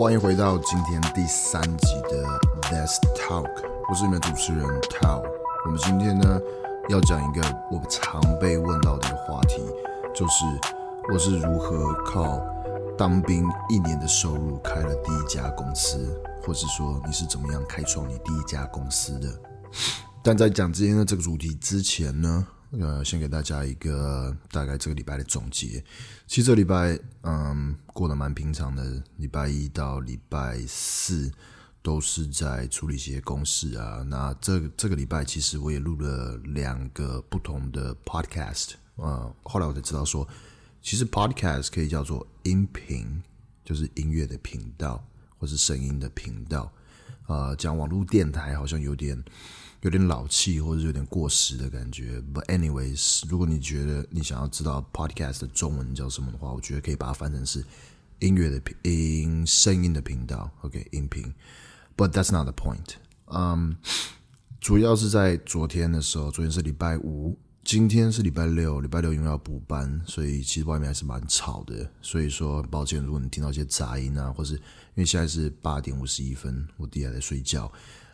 欢迎回到今天第三集的 Let's Talk，我是你们主持人 Tao。我们今天呢要讲一个我常被问到的一个话题，就是我是如何靠当兵一年的收入开了第一家公司，或是说你是怎么样开创你第一家公司的。但在讲今天的这个主题之前呢，呃，先给大家一个大概这个礼拜的总结。其实这礼拜，嗯，过得蛮平常的。礼拜一到礼拜四都是在处理一些公事啊。那这这个礼拜，其实我也录了两个不同的 podcast。呃，后来我才知道说，其实 podcast 可以叫做音频，就是音乐的频道，或是声音的频道。呃，讲网络电台好像有点。有点老气，或者有点过时的感觉。But anyways，如果你觉得你想要知道 podcast 的中文叫什么的话，我觉得可以把它翻成是音乐的频音声音的频道，OK，音频。But that's not the point。嗯，主要是在昨天的时候，昨天是礼拜五，今天是礼拜六，礼拜六因为要补班，所以其实外面还是蛮吵的。所以说，抱歉，如果你听到一些杂音啊，或是因为现在是八点五十一分，我弟还在睡觉。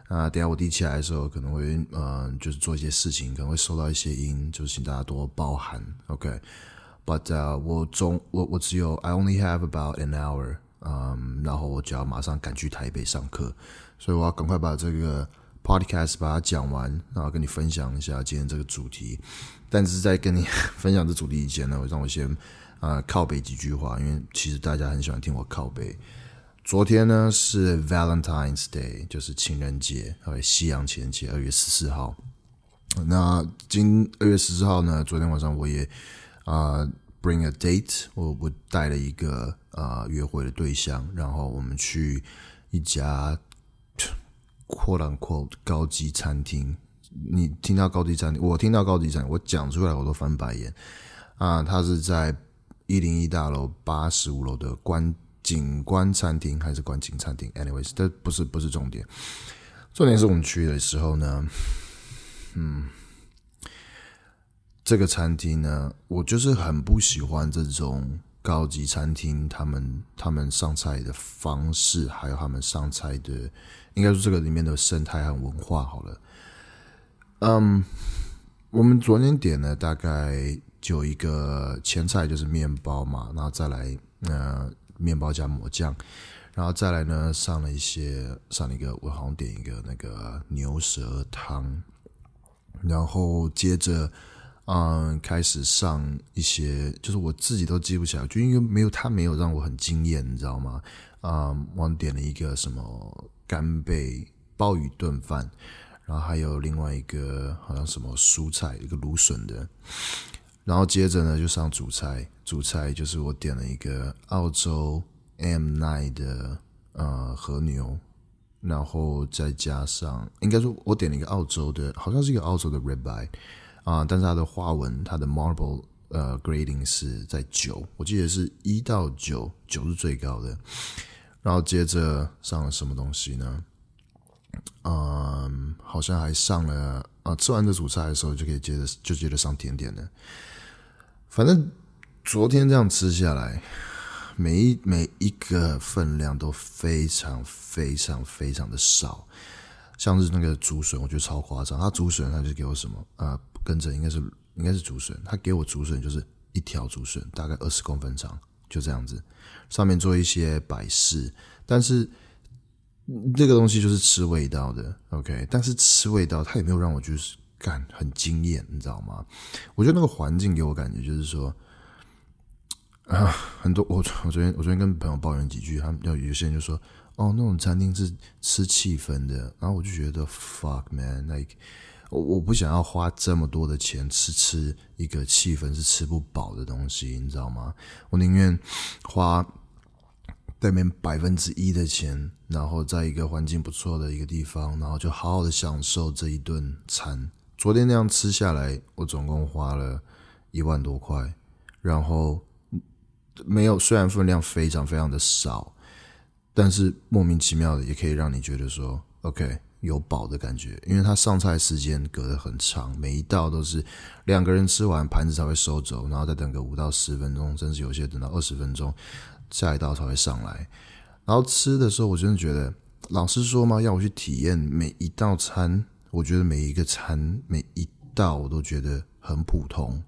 啊，等下我弟起来的时候，可能会嗯、就是做一些事情，可能会收到一些音，就请大家多包涵，OK？But、我中我我只有 I only have about an hour，嗯，然后我就要马上赶去台北上课，所以我要赶快把这个 podcast 把它讲完，然后跟你分享一下今天这个主题。但是在跟你分享这主题以前呢，我让我先啊、呃、靠北几句话，因为其实大家很喜欢听我靠北。昨天呢是 Valentine's Day，就是情人节，呃，西洋情人节，二月十四号。那今二月十四号呢，昨天晚上我也啊、bring a date，我我带了一个啊、约会的对象，然后我们去一家 quote unquote 高级餐厅。你听到高级餐厅，我听到高级餐厅，我讲出来我都翻白眼啊！它是在一零一大楼八十五楼的观。景观餐厅还是观景餐厅？Anyways，这不是不是重点，重点是我们去的时候呢，嗯，这个餐厅呢，我就是很不喜欢这种高级餐厅，他们他们上菜的方式，还有他们上菜的，应该说这个里面的生态和文化。好了，嗯，我们昨天点了大概就一个前菜就是面包嘛，然后再来呃。面包加抹酱，然后再来呢，上了一些，上了一个，我好像点一个那个牛舌汤，然后接着，嗯，开始上一些，就是我自己都记不起来，就因为没有他没有让我很惊艳，你知道吗？嗯，我点了一个什么干贝鲍鱼炖饭，然后还有另外一个好像什么蔬菜，一个芦笋的。然后接着呢，就上主菜。主菜就是我点了一个澳洲 M9 的呃和牛，然后再加上，应该说我点了一个澳洲的，好像是一个澳洲的 ribeye 啊，但是它的花纹，它的 marble 呃 grading 是在九，我记得是一到九，九是最高的。然后接着上了什么东西呢？嗯，好像还上了啊，吃完这主菜的时候就可以接着就接着上甜点了。反正昨天这样吃下来，每一每一个分量都非常非常非常的少，像是那个竹笋，我觉得超夸张。它竹笋它就给我什么啊、跟着应该是应该是竹笋，他给我竹笋就是一条竹笋，大概二十公分长，就这样子，上面做一些摆饰。但是这个东西就是吃味道的，OK？但是吃味道，他也没有让我就是。感很惊艳，你知道吗？我觉得那个环境给我感觉就是说，啊，很多我我昨天我昨天跟朋友抱怨几句，他们要有些人就说，哦，那种餐厅是吃气氛的，然后我就觉得 fuck man，like 我我不想要花这么多的钱吃吃一个气氛是吃不饱的东西，你知道吗？我宁愿花对面百分之一的钱，然后在一个环境不错的一个地方，然后就好好的享受这一顿餐。昨天那样吃下来，我总共花了一万多块，然后没有，虽然分量非常非常的少，但是莫名其妙的也可以让你觉得说，OK，有饱的感觉，因为它上菜时间隔得很长，每一道都是两个人吃完盘子才会收走，然后再等个五到十分钟，甚至有些等到二十分钟，下一道才会上来。然后吃的时候，我真的觉得，老实说嘛，要我去体验每一道餐，我觉得每一个餐每一道我都觉得很普通，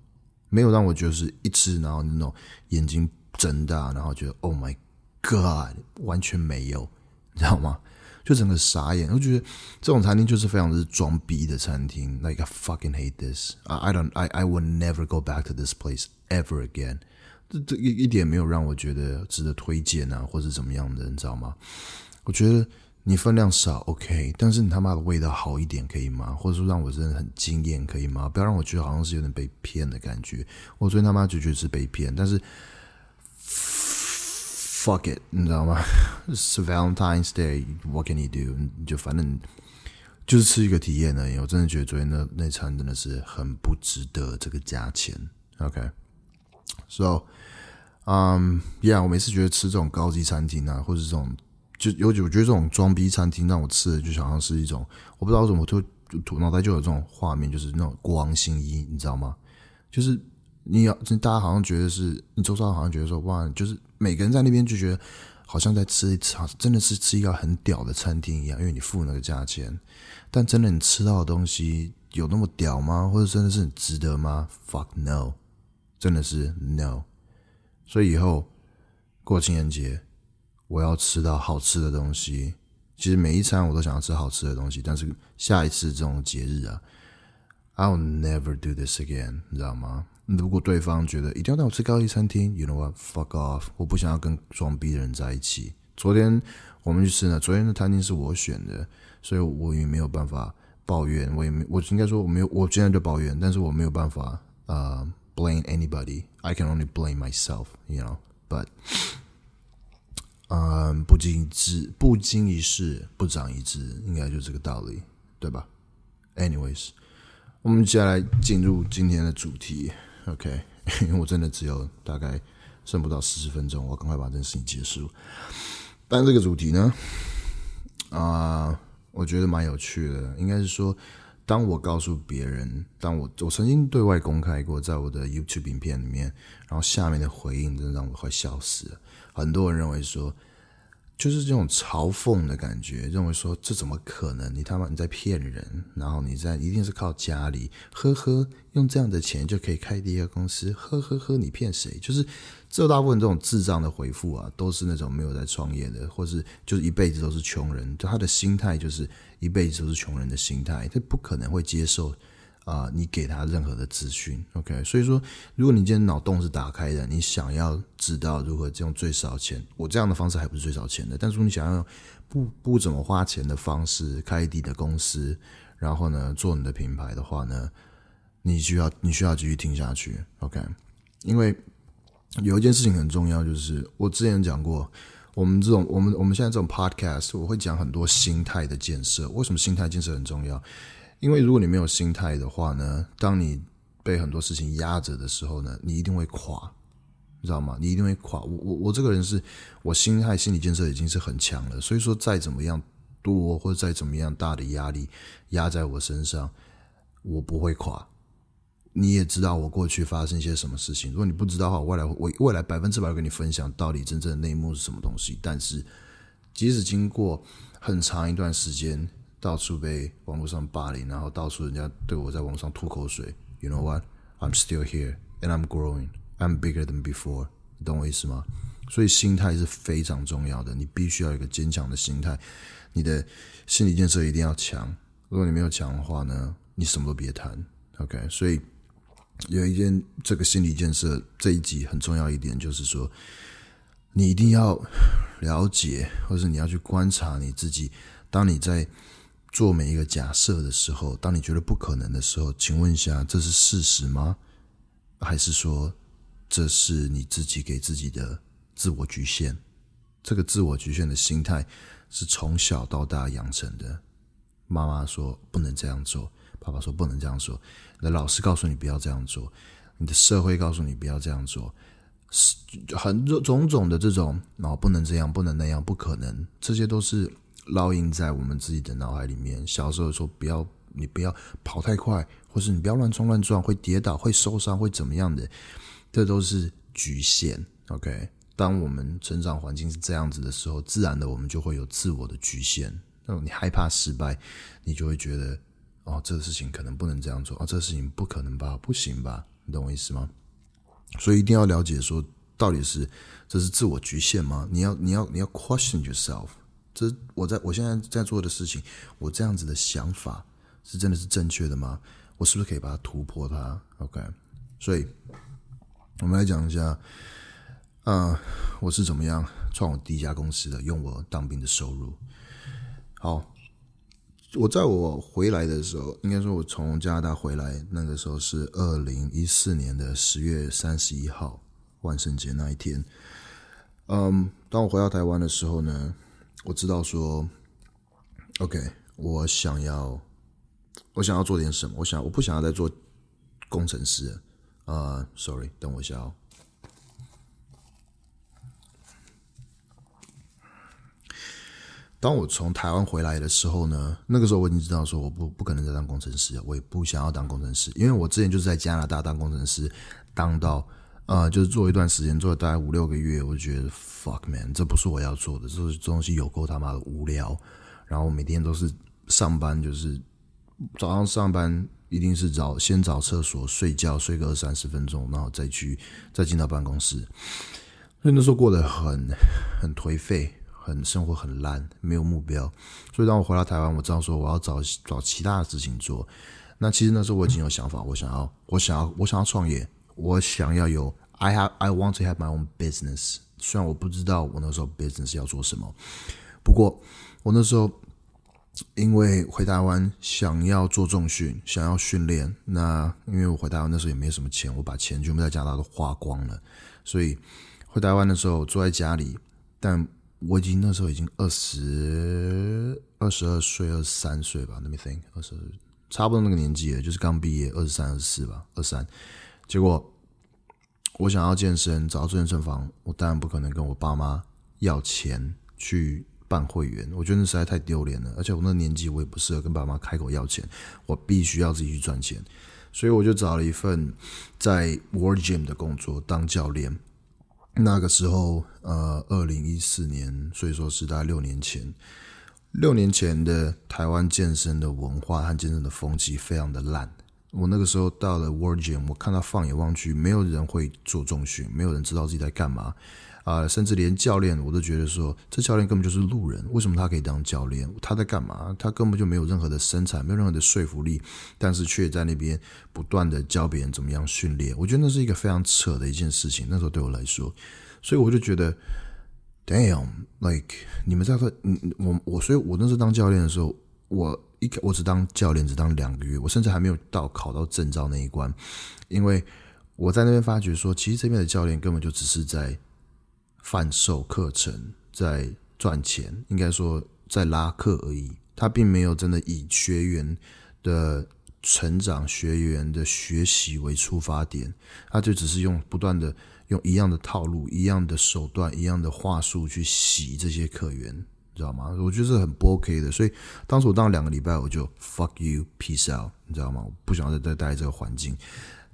没有让我就是一吃然后那种眼睛睁大，然后觉得 Oh my God，完全没有，你知道吗？就整个傻眼，我觉得这种餐厅就是非常之装逼的餐厅。Like I fucking hate this. I don't. I I will never go back to this place ever again. 这这一一点没有让我觉得值得推荐啊，或者怎么样的，你知道吗？我觉得你分量少，OK，但是你他妈的味道好一点可以吗？或者说让我真的很惊艳可以吗？不要让我觉得好像是有点被骗的感觉。我昨天他妈就觉得是被骗，但是 fuck it，你知道吗？是 Valentine's Day，what can you do？就反正就是吃一个体验而已。我真的觉得昨天那那餐真的是很不值得这个价钱，OK。So，嗯，Yeah，我每次觉得吃这种高级餐厅啊，或者这种就尤其，我觉得这种装逼餐厅让我吃的就好像是一种，我不知道为什么，我就就脑袋就有这种画面，就是那种国王新衣，你知道吗？就是你要，大家好像觉得是你周遭好像觉得说，哇，就是每个人在那边就觉得好像在吃一餐，真的是吃一个很屌的餐厅一样，因为你付那个价钱。但真的你吃到的东西有那么屌吗？或者真的是很值得吗？Fuck no。真的是 no，所以以后过情人节，我要吃到好吃的东西。其实每一餐我都想要吃好吃的东西，但是下一次这种节日啊，I'll never do this again，你知道吗？如果对方觉得一定要带我吃高级餐厅，you know what，fuck off，我不想要跟装逼的人在一起。昨天我们去吃呢，昨天的餐厅是我选的，所以我也没有办法抱怨，我也没，我应该说我没有，我现在就抱怨，但是我没有办法啊。呃 Blame anybody, I can only blame myself, you know. But，嗯，不经一智，不经一事不长一智，应该就这个道理，对吧？Anyways，我们接下来进入今天的主题，OK？因为我真的只有大概剩不到四十分钟，我赶快把这件事情结束。但这个主题呢，啊、我觉得蛮有趣的，应该是说。当我告诉别人，当我我曾经对外公开过，在我的 YouTube 影片里面，然后下面的回应真的让我快笑死了。很多人认为说，就是这种嘲讽的感觉，认为说这怎么可能？你他妈你在骗人，然后你在一定是靠家里，呵呵，用这样的钱就可以开第一个公司，呵呵呵，你骗谁？就是。这大部分这种智障的回复啊，都是那种没有在创业的，或是就是一辈子都是穷人，就他的心态就是一辈子都是穷人的心态，他不可能会接受啊、你给他任何的资讯。OK，所以说，如果你今天脑洞是打开的，你想要知道如何用最少钱，我这样的方式还不是最少钱的，但是如果你想要不不怎么花钱的方式开你的公司，然后呢做你的品牌的话呢，你需要你需要继续听下去。OK，因为。有一件事情很重要，就是我之前讲过，我们这种我们我们现在这种 podcast，我会讲很多心态的建设。为什么心态建设很重要？因为如果你没有心态的话呢，当你被很多事情压着的时候呢，你一定会垮，你知道吗？你一定会垮。我我我这个人是，我心态心理建设已经是很强了，所以说再怎么样多或者再怎么样大的压力压在我身上，我不会垮。你也知道我过去发生一些什么事情。如果你不知道的话，未来我未来百分之百会跟你分享到底真正的内幕是什么东西。但是，即使经过很长一段时间，到处被网络上霸凌，然后到处人家对我在网上吐口水，You know what? I'm still here and I'm growing. I'm bigger than before. 你懂我意思吗？所以心态是非常重要的，你必须要有一个坚强的心态，你的心理建设一定要强。如果你没有强的话呢，你什么都别谈。OK，所以。有一件这个心理建设这一集很重要一点，就是说，你一定要了解，或者你要去观察你自己。当你在做每一个假设的时候，当你觉得不可能的时候，请问一下，这是事实吗？还是说这是你自己给自己的自我局限？这个自我局限的心态是从小到大养成的。妈妈说不能这样做。爸爸说不能这样做，你的老师告诉你不要这样做，你的社会告诉你不要这样做，是很种种的这种，然后不能这样，不能那样，不可能，这些都是烙印在我们自己的脑海里面。小时候说不要，你不要跑太快，或是你不要乱冲乱撞，会跌倒，会受伤，会怎么样的，这都是局限。OK，当我们成长环境是这样子的时候，自然的我们就会有自我的局限。那你害怕失败，你就会觉得哦，这个事情可能不能这样做，哦，这个事情不可能吧，不行吧？你懂我意思吗？所以一定要了解说，到底是这是自我局限吗？你要你要你要 question yourself。这我在我现在在做的事情，我这样子的想法是真的是正确的吗？我是不是可以把它突破它？OK，所以我们来讲一下，嗯、呃，我是怎么样创我第一家公司的，用我当兵的收入。好，我在我回来的时候，应该说我从加拿大回来，那个时候是二零一四年的十月三十一号，万圣节那一天。嗯，当我回到台湾的时候呢，我知道说，OK，我想要，我想要做点什么。我想，我不想要再做工程师。啊、，Sorry，等我一下哦。当我从台湾回来的时候呢，那个时候我已经知道说，我不不可能再当工程师了，我也不想要当工程师，因为我之前就是在加拿大当工程师，当到。啊、呃，就是做一段时间，做了大概五六个月，我就觉得 fuck man，这不是我要做的，这这东西有够他妈的无聊。然后我每天都是上班，就是早上上班一定是找先找厕所睡觉，睡个二三十分钟，然后再去再进到办公室。所以那时候过得很很颓废，很生活很烂，没有目标。所以当我回到台湾，我知道说我要找找其他的事情做。那其实那时候我已经有想法，我想要我想要我想要创业。我想要有，I have, I want to have my own business。虽然我不知道我那时候 business 要做什么，不过我那时候因为回台湾想要做重训，想要训练。那因为我回台湾那时候也没什么钱，我把钱全部在加拿大都花光了。所以回台湾的时候坐在家里，但我已经那时候已经二十二十二岁、二十三岁吧，Let me think，二十差不多那个年纪了，就是刚毕业，二十三、二十四吧，二三。结果我想要健身，找到健身房，我当然不可能跟我爸妈要钱去办会员，我觉得那实在太丢脸了。而且我那年纪，我也不适合跟爸妈开口要钱，我必须要自己去赚钱。所以我就找了一份在 World Gym 的工作当教练。那个时候，呃，二零一四年，所以说是大概六年前。六年前的台湾健身的文化和健身的风气非常的烂。我那个时候到了 World Gym，我看到放眼望去，没有人会做重训，没有人知道自己在干嘛，啊、甚至连教练我都觉得说，这教练根本就是路人，为什么他可以当教练？他在干嘛？他根本就没有任何的身材，没有任何的说服力，但是却在那边不断的教别人怎么样训练。我觉得那是一个非常扯的一件事情。那时候对我来说，所以我就觉得，Damn，like 你们在说，嗯，我我，所以我那时候当教练的时候，我。一个我只当教练，只当两个月，我甚至还没有到考到证照那一关，因为我在那边发觉说，其实这边的教练根本就只是在贩售课程，在赚钱，应该说在拉客而已。他并没有真的以学员的成长、学员的学习为出发点，他就只是用不断的用一样的套路、一样的手段、一样的话术去洗这些客源。知道吗？我觉得是很不 OK 的，所以当时我当了两个礼拜，我就 fuck you peace out，你知道吗？我不想再再待在这个环境。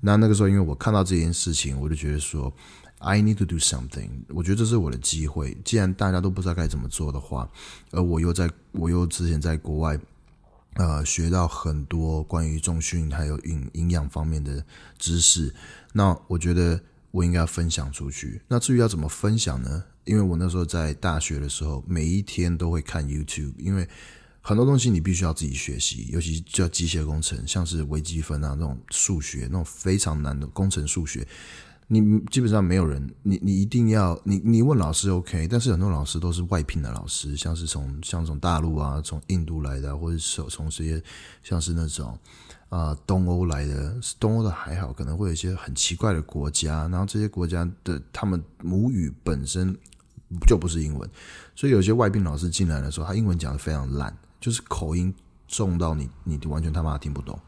那那个时候，因为我看到这件事情，我就觉得说，I need to do something。我觉得这是我的机会。既然大家都不知道该怎么做的话，而我又在我又之前在国外，呃，学到很多关于重训还有营营养方面的知识，那我觉得我应该要分享出去。那至于要怎么分享呢？因为我那时候在大学的时候，每一天都会看 YouTube，因为很多东西你必须要自己学习，尤其叫机械工程，像是微积分啊那种数学，那种非常难的工程数学，你基本上没有人，你你一定要你你问老师 OK，但是很多老师都是外聘的老师，像是从像从大陆啊，从印度来的，或者是从这些像是那种。啊、东欧来的，东欧的还好，可能会有一些很奇怪的国家，然后这些国家的他们母语本身就不是英文，所以有些外宾老师进来的时候，他英文讲得非常烂，就是口音重到你你完全他妈听不懂，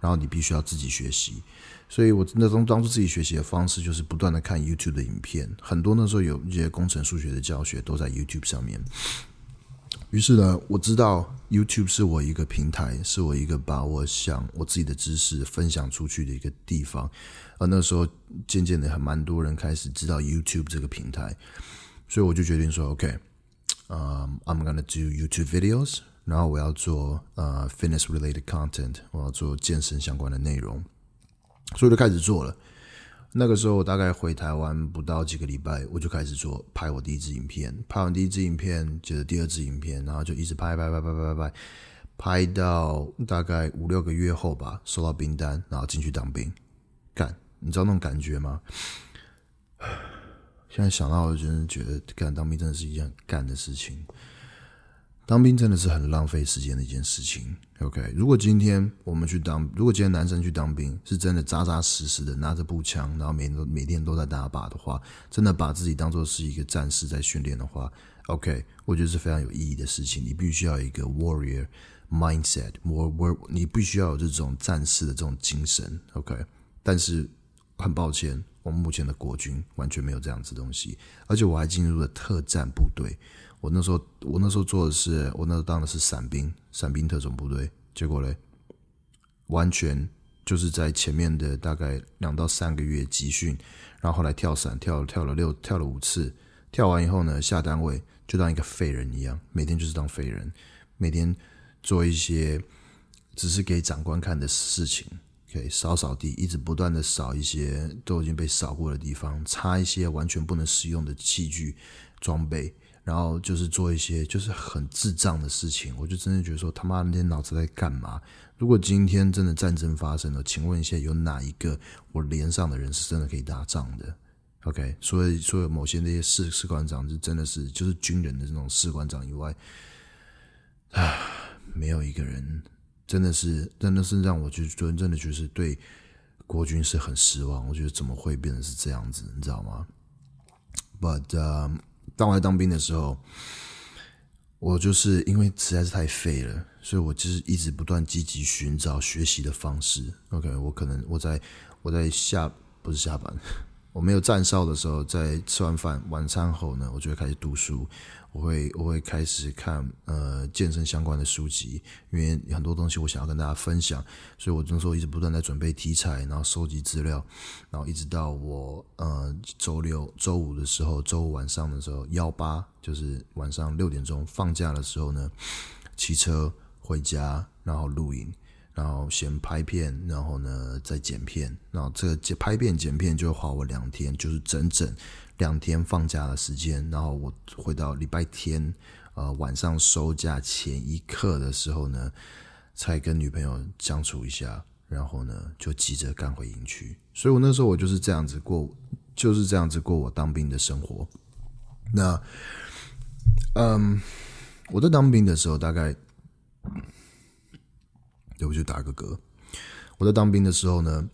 然后你必须要自己学习。所以我那种当初自己学习的方式就是不断的看 YouTube 的影片，很多那时候有一些工程数学的教学都在 YouTube 上面。于是呢，我知道。YouTube 是我一个平台，是我一个把我想我自己的知识分享出去的一个地方。而那时候渐渐的，还蛮多人开始知道 YouTube 这个平台，所以我就决定说，OK，嗯、，I'm gonna do YouTube videos，然后我要做呃、fitness related content，我要做健身相关的内容，所以就开始做了。那个时候我大概回台湾不到几个礼拜，我就开始做拍我第一支影片，拍完第一支影片，接着第二支影片，然后就一直拍拍拍拍拍拍拍，到大概五六个月后吧，收到兵单，然后进去当兵，干，你知道那种感觉吗？现在想到，我真的觉得干当兵真的是一件干的事情。当兵真的是很浪费时间的一件事情。OK，如果今天我们去当，如果今天男生去当兵，是真的扎扎实实的拿着步枪，然后每天都每天都在打靶的话，真的把自己当做是一个战士在训练的话，OK，我觉得是非常有意义的事情。你必须要有一个 warrior mindset，more war，你必须要有这种战士的这种精神。OK，但是很抱歉，我们目前的国军完全没有这样子东西，而且我还进入了特战部队。我那时候，我那时候做的是，我那时候当的是伞兵，伞兵特种部队。结果嘞，完全就是在前面的大概两到三个月集训，然后后来跳伞，跳跳了六，跳了五次。跳完以后呢，下单位就当一个废人一样，每天就是当废人，每天做一些只是给长官看的事情，可以扫扫地，一直不断的扫一些都已经被扫过的地方，擦一些完全不能使用的器具装备。然后就是做一些就是很智障的事情，我就真的觉得说他妈那天脑子在干嘛？如果今天真的战争发生了，请问一下有哪一个我连上的人是真的可以打仗的？OK，所以所有某些那些士士官长是真的是就是军人的这种士官长以外，啊，没有一个人真的是真的是让我就真正的就是对国军是很失望。我觉得怎么会变成是这样子，你知道吗？But、当我在当兵的时候，我就是因为实在是太废了，所以我就是一直不断积极寻找学习的方式。OK，我可能我在我在下不是下班，我没有站哨的时候，在吃完饭晚餐后呢，我就会开始读书。我会我会开始看呃健身相关的书籍，因为很多东西我想要跟大家分享，所以我那时候一直不断在准备题材，然后收集资料，然后一直到我呃周六周五的时候，周五晚上的时候幺八就是晚上六点钟放假的时候呢，骑车回家，然后录影，然后先拍片，然后呢再剪片，然后这个拍片剪片就花我两天，就是整整。两天放假的时间，然后我回到礼拜天，呃，晚上收假前一刻的时候呢，才跟女朋友相处一下，然后呢，就急着赶回营区。所以我那时候我就是这样子过，就是这样子过我当兵的生活。那，嗯，我在当兵的时候，大概，对，我就打个嗝。我在当兵的时候呢。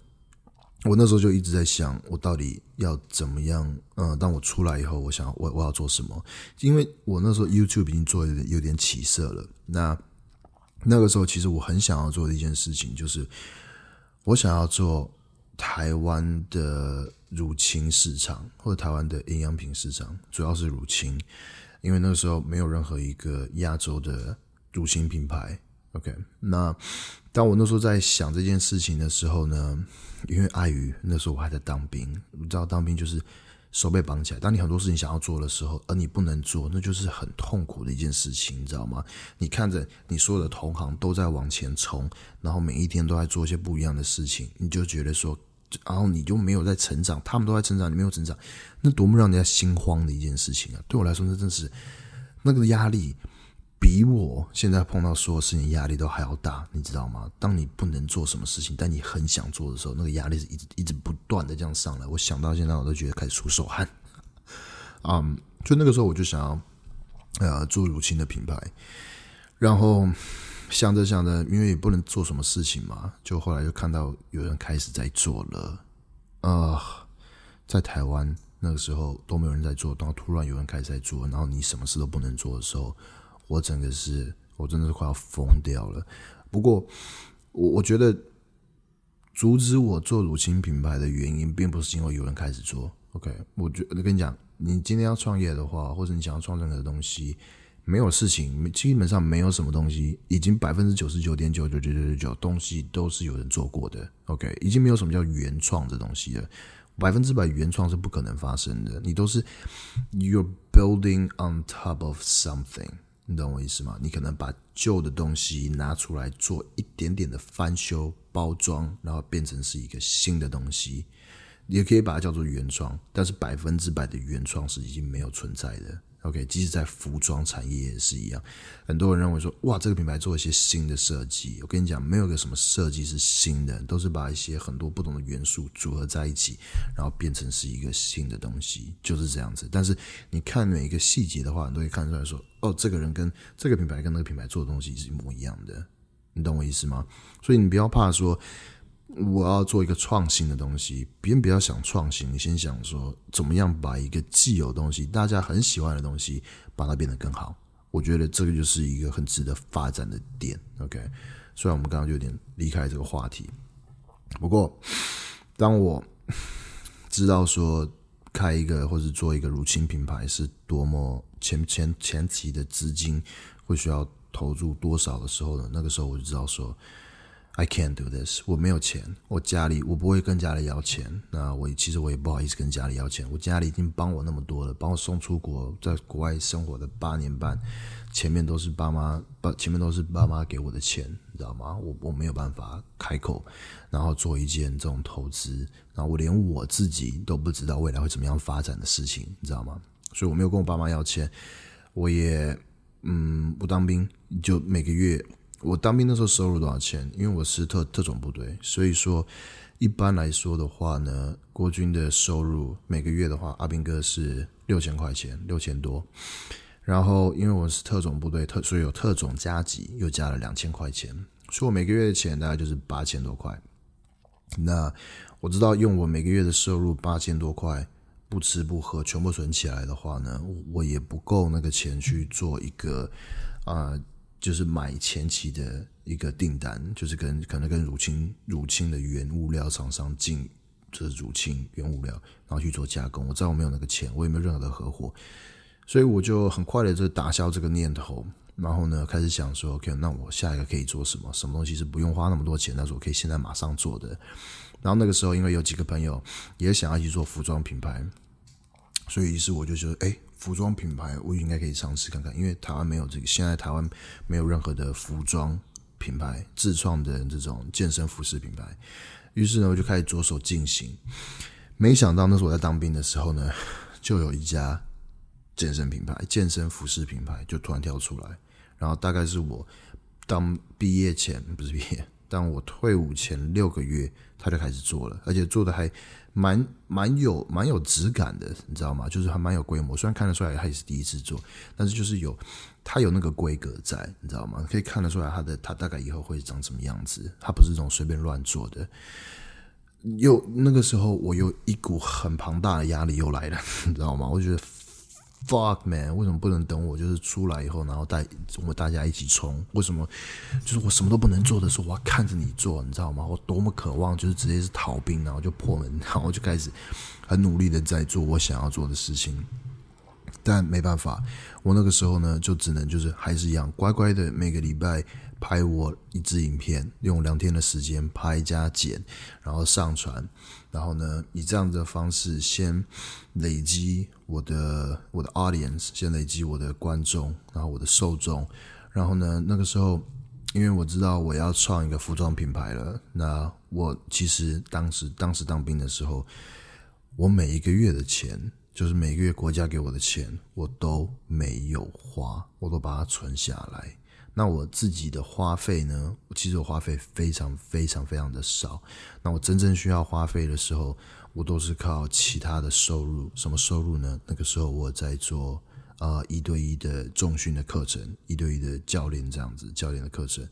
我那时候就一直在想，我到底要怎么样？嗯，当我出来以后，我想我我要做什么？因为我那时候 YouTube 已经做的有点起色了。那那个时候，其实我很想要做的一件事情，就是我想要做台湾的乳清市场，或者台湾的营养品市场，主要是乳清，因为那个时候没有任何一个亚洲的乳清品牌。OK，那当我那时候在想这件事情的时候呢，因为碍于那时候我还在当兵，你知道当兵就是手被绑起来。当你很多事情想要做的时候，而你不能做，那就是很痛苦的一件事情，你知道吗？你看着你所有的同行都在往前冲，然后每一天都在做一些不一样的事情，你就觉得说，然后你就没有在成长，他们都在成长，你没有成长，那多么让人家心慌的一件事情啊！对我来说，那真是那个压力。比我现在碰到所有事情压力都还要大，你知道吗？当你不能做什么事情，但你很想做的时候，那个压力是一直一直不断的这样上来。我想到现在，我都觉得开始出手汗。嗯、就那个时候我就想要呃做乳清的品牌，然后想着想着，因为也不能做什么事情嘛，就后来就看到有人开始在做了。呃，在台湾那个时候都没有人在做，然后突然有人开始在做，然后你什么事都不能做的时候。我整个是，我真的是快要疯掉了。不过，我我觉得阻止我做乳清品牌的原因，并不是因为有人开始做。OK，我觉得跟你讲，你今天要创业的话，或者你想要创任何东西，没有事情，基本上没有什么东西，已经百分之九十九点九九九九九九东西都是有人做过的。OK，已经没有什么叫原创这东西了，百分之百原创是不可能发生的。你都是 you're building on top of something，你懂我意思吗？你可能把旧的东西拿出来做一点点的翻修、包装，然后变成是一个新的东西，也可以把它叫做原创。但是百分之百的原创是已经没有存在的。OK，即使在服装产业也是一样，很多人认为说，哇，这个品牌做一些新的设计。我跟你讲，没有个什么设计是新的，都是把一些很多不同的元素组合在一起，然后变成是一个新的东西，就是这样子。但是你看每一个细节的话，你都会看出来说，哦，这个人跟这个品牌跟那个品牌做的东西是一模一样的，你懂我意思吗？所以你不要怕说。我要做一个创新的东西，别人不要想创新，你先想说怎么样把一个既有东西、大家很喜欢的东西，把它变得更好。我觉得这个就是一个很值得发展的点。OK，虽然我们刚刚就有点离开这个话题，不过当我知道说开一个或者做一个乳清品牌是多么前前前期的资金会需要投入多少的时候呢，那个时候我就知道说。I can't do this。我没有钱，我家里我不会跟家里要钱。那我其实我也不好意思跟家里要钱。我家里已经帮我那么多了，帮我送出国，在国外生活的八年半，前面都是爸妈，爸前面都是爸妈给我的钱，你知道吗？我我没有办法开口，然后做一件这种投资，然后我连我自己都不知道未来会怎么样发展的事情，你知道吗？所以我没有跟我爸妈要钱，我也嗯不当兵，就每个月。我当兵的时候收入多少钱？因为我是特特种部队，所以说一般来说的话呢，国军的收入每个月的话，阿兵哥是六千块钱，六千多。然后因为我是特种部队特，所以有特种加给，又加了两千块钱，所以我每个月的钱大概就是八千多块。那我知道用我每个月的收入八千多块，不吃不喝全部存起来的话呢，我也不够那个钱去做一个啊。就是买前期的一个订单，就是跟可能跟乳清乳清的原物料厂商进，就是乳清原物料，然后去做加工。我知道我没有那个钱，我也没有任何的合伙，所以我就很快的就打消这个念头。然后呢，开始想说，OK，那我下一个可以做什么？什么东西是不用花那么多钱，但是我可以现在马上做的？然后那个时候，因为有几个朋友也想要去做服装品牌，所以于是我就说，哎。服装品牌，我应该可以尝试看看，因为台湾没有这个，现在台湾没有任何的服装品牌自创的这种健身服饰品牌。于是呢，我就开始着手进行。没想到那时候我在当兵的时候呢，就有一家健身品牌、健身服饰品牌就突然跳出来，然后大概是我当毕业前，不是毕业。当我退伍前六个月，他就开始做了，而且做的还蛮蛮有蛮有质感的，你知道吗？就是还蛮有规模。虽然看得出来他也是第一次做，但是就是有他有那个规格在，你知道吗？可以看得出来他的他大概以后会长什么样子。他不是这种随便乱做的。又那个时候，我有一股很庞大的压力又来了，你知道吗？我觉得。Fuck man，为什么不能等我就是出来以后，然后带我们大家一起冲？为什么就是我什么都不能做的时候，我要看着你做，你知道吗？我多么渴望就是直接是逃兵，然后就破门，然后就开始很努力的在做我想要做的事情。但没办法，我那个时候呢，就只能就是还是一样乖乖的每个礼拜。拍我一支影片，用两天的时间拍加剪，然后上传，然后呢，以这样的方式先累积我的我的 audience，先累积我的观众，然后我的受众，然后呢，那个时候，因为我知道我要创一个服装品牌了，那我其实当时当时当兵的时候，我每一个月的钱，就是每个月国家给我的钱，我都没有花，我都把它存下来。那我自己的花费呢？其实我花费非常非常非常的少。那我真正需要花费的时候，我都是靠其他的收入。什么收入呢？那个时候我在做呃一对一的重训的课程，一对一的教练这样子教练的课程。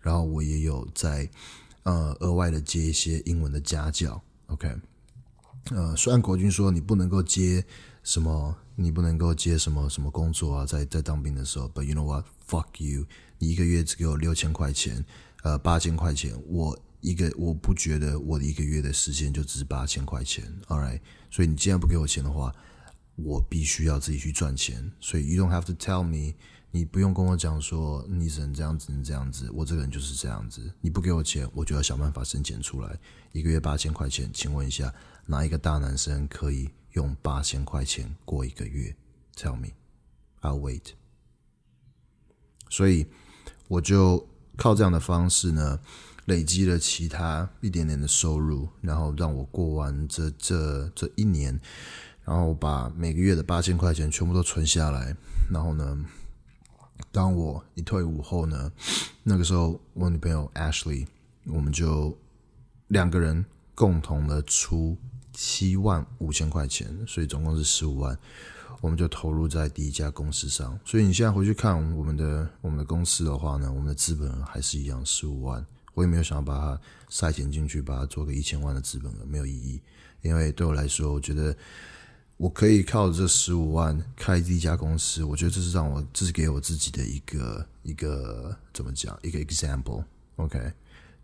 然后我也有在呃额外的接一些英文的家教。OK，呃，虽然国军说你不能够接什么，你不能够接什么什么工作啊，在在当兵的时候，But you know what? Fuck you！你一个月只给我六千块钱，呃，八千块钱，我一个我不觉得我的一个月的时间就值八千块钱，All right？所以你既然不给我钱的话，我必须要自己去赚钱。所以 you don't have to tell me 你不用跟我讲说你只能这样子，能这样子，我这个人就是这样子。你不给我钱，我就要想办法生钱出来。一个月八千块钱，请问一下，哪一个大男生可以用八千块钱过一个月？Tell me, I'll wait。所以我就靠这样的方式呢，累积了其他一点点的收入，然后让我过完这这这一年，然后把每个月的八千块钱全部都存下来，然后呢，当我一退伍后呢，那个时候我女朋友 Ashley，我们就两个人共同的出七万五千块钱，所以总共是十五万。我们就投入在第一家公司上，所以你现在回去看我们的我们的公司的话呢，我们的资本还是一样十五万。我也没有想要把它塞钱进去，把它做个一千万的资本额，没有意义。因为对我来说，我觉得我可以靠这十五万开第一家公司，我觉得这是让我这是给我自己的一个一个怎么讲一个 example。OK。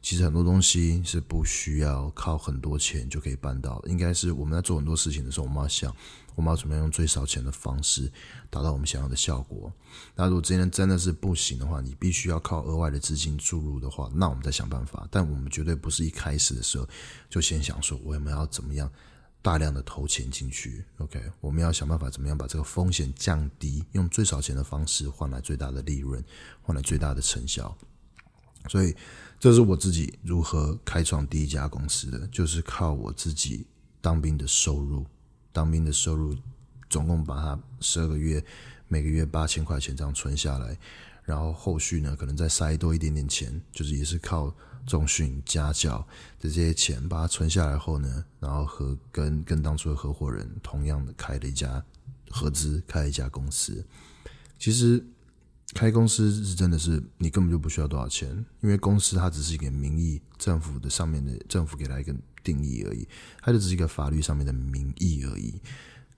其实很多东西是不需要靠很多钱就可以办到的，应该是我们在做很多事情的时候，我们要想，我们要怎么样用最少钱的方式达到我们想要的效果。那如果今天真的是不行的话，你必须要靠额外的资金注入的话，那我们再想办法。但我们绝对不是一开始的时候就先想说我们要怎么样大量的投钱进去。OK，我们要想办法怎么样把这个风险降低，用最少钱的方式换来最大的利润，换来最大的成效。所以。这是我自己如何开创第一家公司的，就是靠我自己当兵的收入，当兵的收入，总共把它十二个月，每个月八千块钱这样存下来，然后后续呢，可能再塞多一点点钱，就是也是靠重训、家教的这些钱把它存下来后呢，然后和跟跟当初的合伙人同样的开了一家合资开了一家公司，其实。开公司是真的是你根本就不需要多少钱，因为公司它只是一个名义，政府的上面的政府给它一个定义而已，它就只是一个法律上面的名义而已。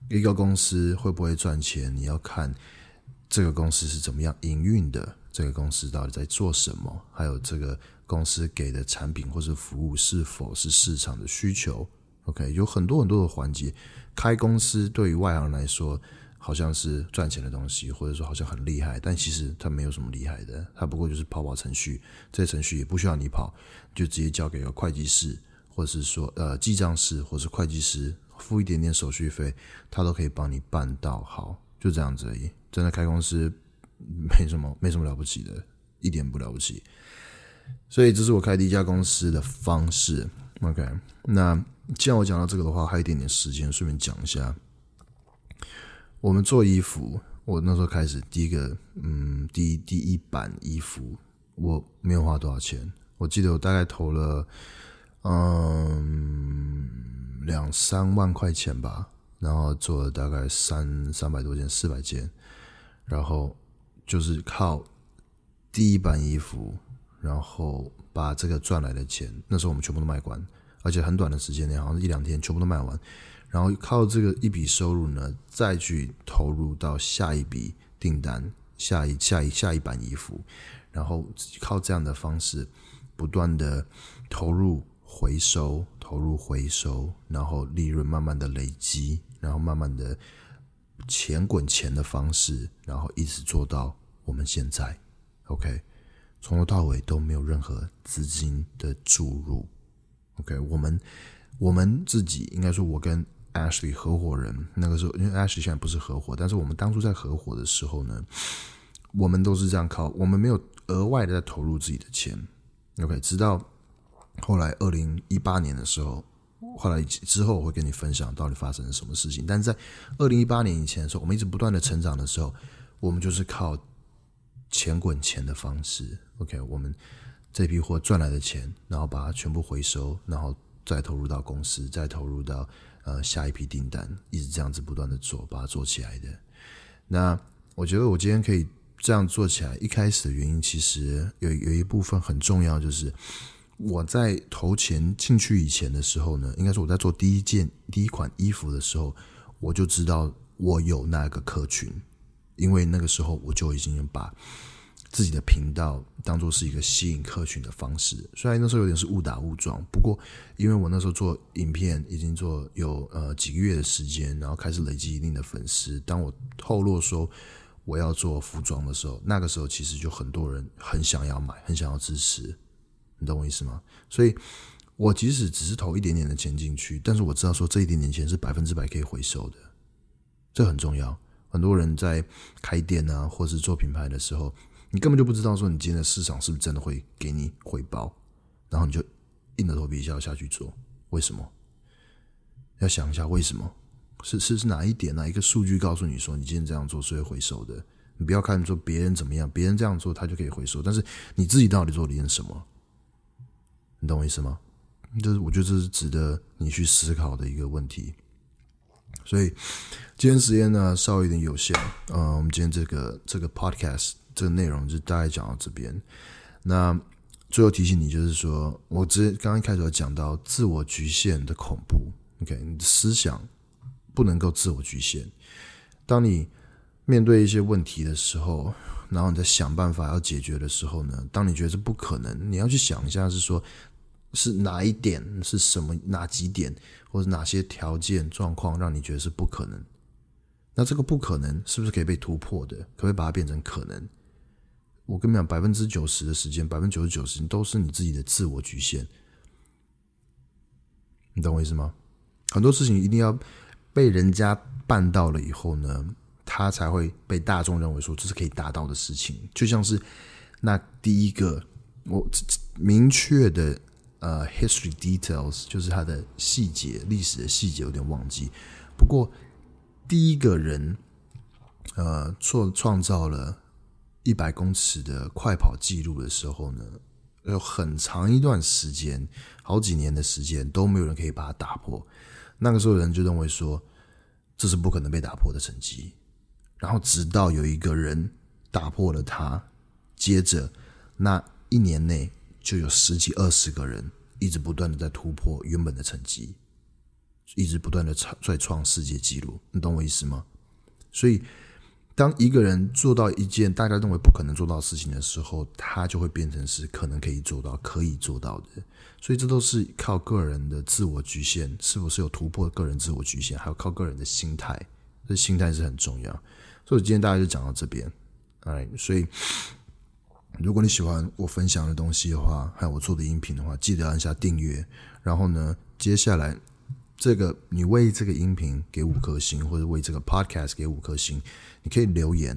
一个公司会不会赚钱，你要看这个公司是怎么样营运的，这个公司到底在做什么，还有这个公司给的产品或者服务是否是市场的需求。OK，有很多很多的环节。开公司对于外行来说，好像是赚钱的东西，或者说好像很厉害，但其实它没有什么厉害的，它不过就是跑跑程序，这些程序也不需要你跑，就直接交给个会计师，或者是说呃记账师，或者是会计师，付一点点手续费，他都可以帮你办到好，就这样子而已。真的开公司没什么没什么了不起的，一点不了不起。所以这是我开第一家公司的方式。OK，那既然我讲到这个的话，还有一点点时间，顺便讲一下。我们做衣服，我那时候开始第一个，嗯，第一第一版衣服，我没有花多少钱。我记得我大概投了，嗯，两三万块钱吧，然后做了大概三三百多件，四百件，然后就是靠第一版衣服，然后把这个赚来的钱，那时候我们全部都卖光，而且很短的时间内，好像一两天全部都卖完。然后靠这个一笔收入呢，再去投入到下一笔订单，下一下一下一版衣服，然后靠这样的方式不断的投入回收，投入回收，然后利润慢慢的累积，然后慢慢的钱滚钱的方式，然后一直做到我们现在，OK，从头到尾都没有任何资金的注入，OK，我们我们自己应该说，我跟 Ashley 合伙人那个时候，因为 Ashley 现在不是合伙，但是我们当初在合伙的时候呢，我们都是这样靠，我们没有额外的在投入自己的钱。OK，直到后来二零一八年的时候，后来之后我会跟你分享到底发生了什么事情。但是在二零一八年以前的时候，我们一直不断的成长的时候，我们就是靠钱滚钱的方式。OK，我们这批货赚来的钱，然后把它全部回收，然后再投入到公司，再投入到。呃，下一批订单一直这样子不断的做，把它做起来的。那我觉得我今天可以这样做起来，一开始的原因其实有有一部分很重要，就是我在投钱进去以前的时候呢，应该说我在做第一件第一款衣服的时候，我就知道我有那个客群，因为那个时候我就已经把。自己的频道当做是一个吸引客群的方式，虽然那时候有点是误打误撞，不过因为我那时候做影片已经做有呃几个月的时间，然后开始累积一定的粉丝。当我透露说我要做服装的时候，那个时候其实就很多人很想要买，很想要支持，你懂我意思吗？所以，我即使只是投一点点的钱进去，但是我知道说这一点点钱是百分之百可以回收的，这很重要。很多人在开店啊，或是做品牌的时候，你根本就不知道说你今天的市场是不是真的会给你回报，然后你就硬着头皮要下去做，为什么？要想一下为什么。是是是哪一点哪一个数据告诉你说你今天这样做是会回收的？你不要看说别人怎么样，别人这样做他就可以回收，但是你自己到底做了点什么？你懂我意思吗？就是我觉得这是值得你去思考的一个问题。所以今天时间呢稍微有点有限，嗯，我们今天这个这个 podcast 这个内容就大概讲到这边。那最后提醒你就是说，我之刚刚开始有讲到自我局限的恐怖，OK，你的思想。不能够自我局限。当你面对一些问题的时候，然后你在想办法要解决的时候呢，当你觉得是不可能，你要去想一下，是说，是哪一点，是什么，哪几点，或者哪些条件状况让你觉得是不可能？那这个不可能是不是可以被突破的？可不可以把它变成可能？我跟你讲，百分之九十的时间，百分之九十九时间都是你自己的自我局限。你懂我意思吗？很多事情一定要。被人家办到了以后呢，他才会被大众认为说这是可以达到的事情。就像是那第一个，我明确的呃 history details 就是它的细节，历史的细节有点忘记。不过第一个人呃创创造了一百公尺的快跑记录的时候呢，有很长一段时间，好几年的时间都没有人可以把它打破。那个时候，人就认为说这是不可能被打破的成绩，然后直到有一个人打破了它，接着那一年内就有十几二十个人一直不断的在突破原本的成绩，一直不断的创再创世界纪录，你懂我意思吗？所以。当一个人做到一件大家认为不可能做到的事情的时候，他就会变成是可能可以做到、可以做到的。所以这都是靠个人的自我局限，是否是有突破个人自我局限，还有靠个人的心态。这心态是很重要。所以今天大家就讲到这边。哎，所以如果你喜欢我分享的东西的话，还有我做的音频的话，记得按下订阅。然后呢，接下来。这个你为这个音频给五颗星，或者为这个 podcast 给五颗星，你可以留言，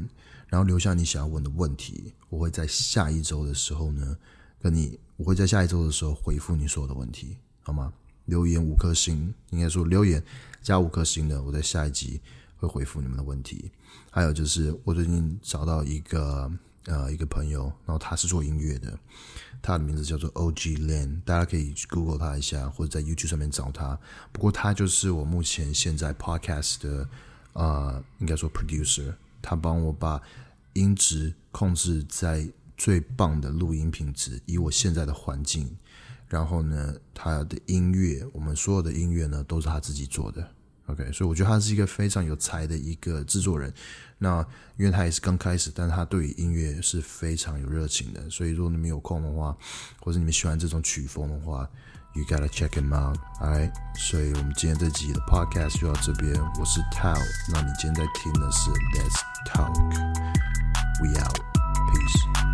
然后留下你想要问的问题，我会在下一周的时候呢，跟你，我会在下一周的时候回复你所有的问题，好吗？留言五颗星，应该说留言加五颗星的，我在下一集会回复你们的问题。还有就是我最近找到一个呃一个朋友，然后他是做音乐的。他的名字叫做 OG Lin，大家可以去 Google 他一下，或者在 YouTube 上面找他。不过他就是我目前现在 Podcast 的呃，应该说 Producer，他帮我把音质控制在最棒的录音品质，以我现在的环境。然后呢，他的音乐，我们所有的音乐呢，都是他自己做的。OK，所以我觉得他是一个非常有才的一个制作人。那因为他也是刚开始，但是他对于音乐是非常有热情的。所以如果你们有空的话，或者你们喜欢这种曲风的话，you gotta check him out。哎，所以我们今天这集的 podcast 就到这边。我是 Tao，那你今天在听的是 Let's Talk。We out. Peace.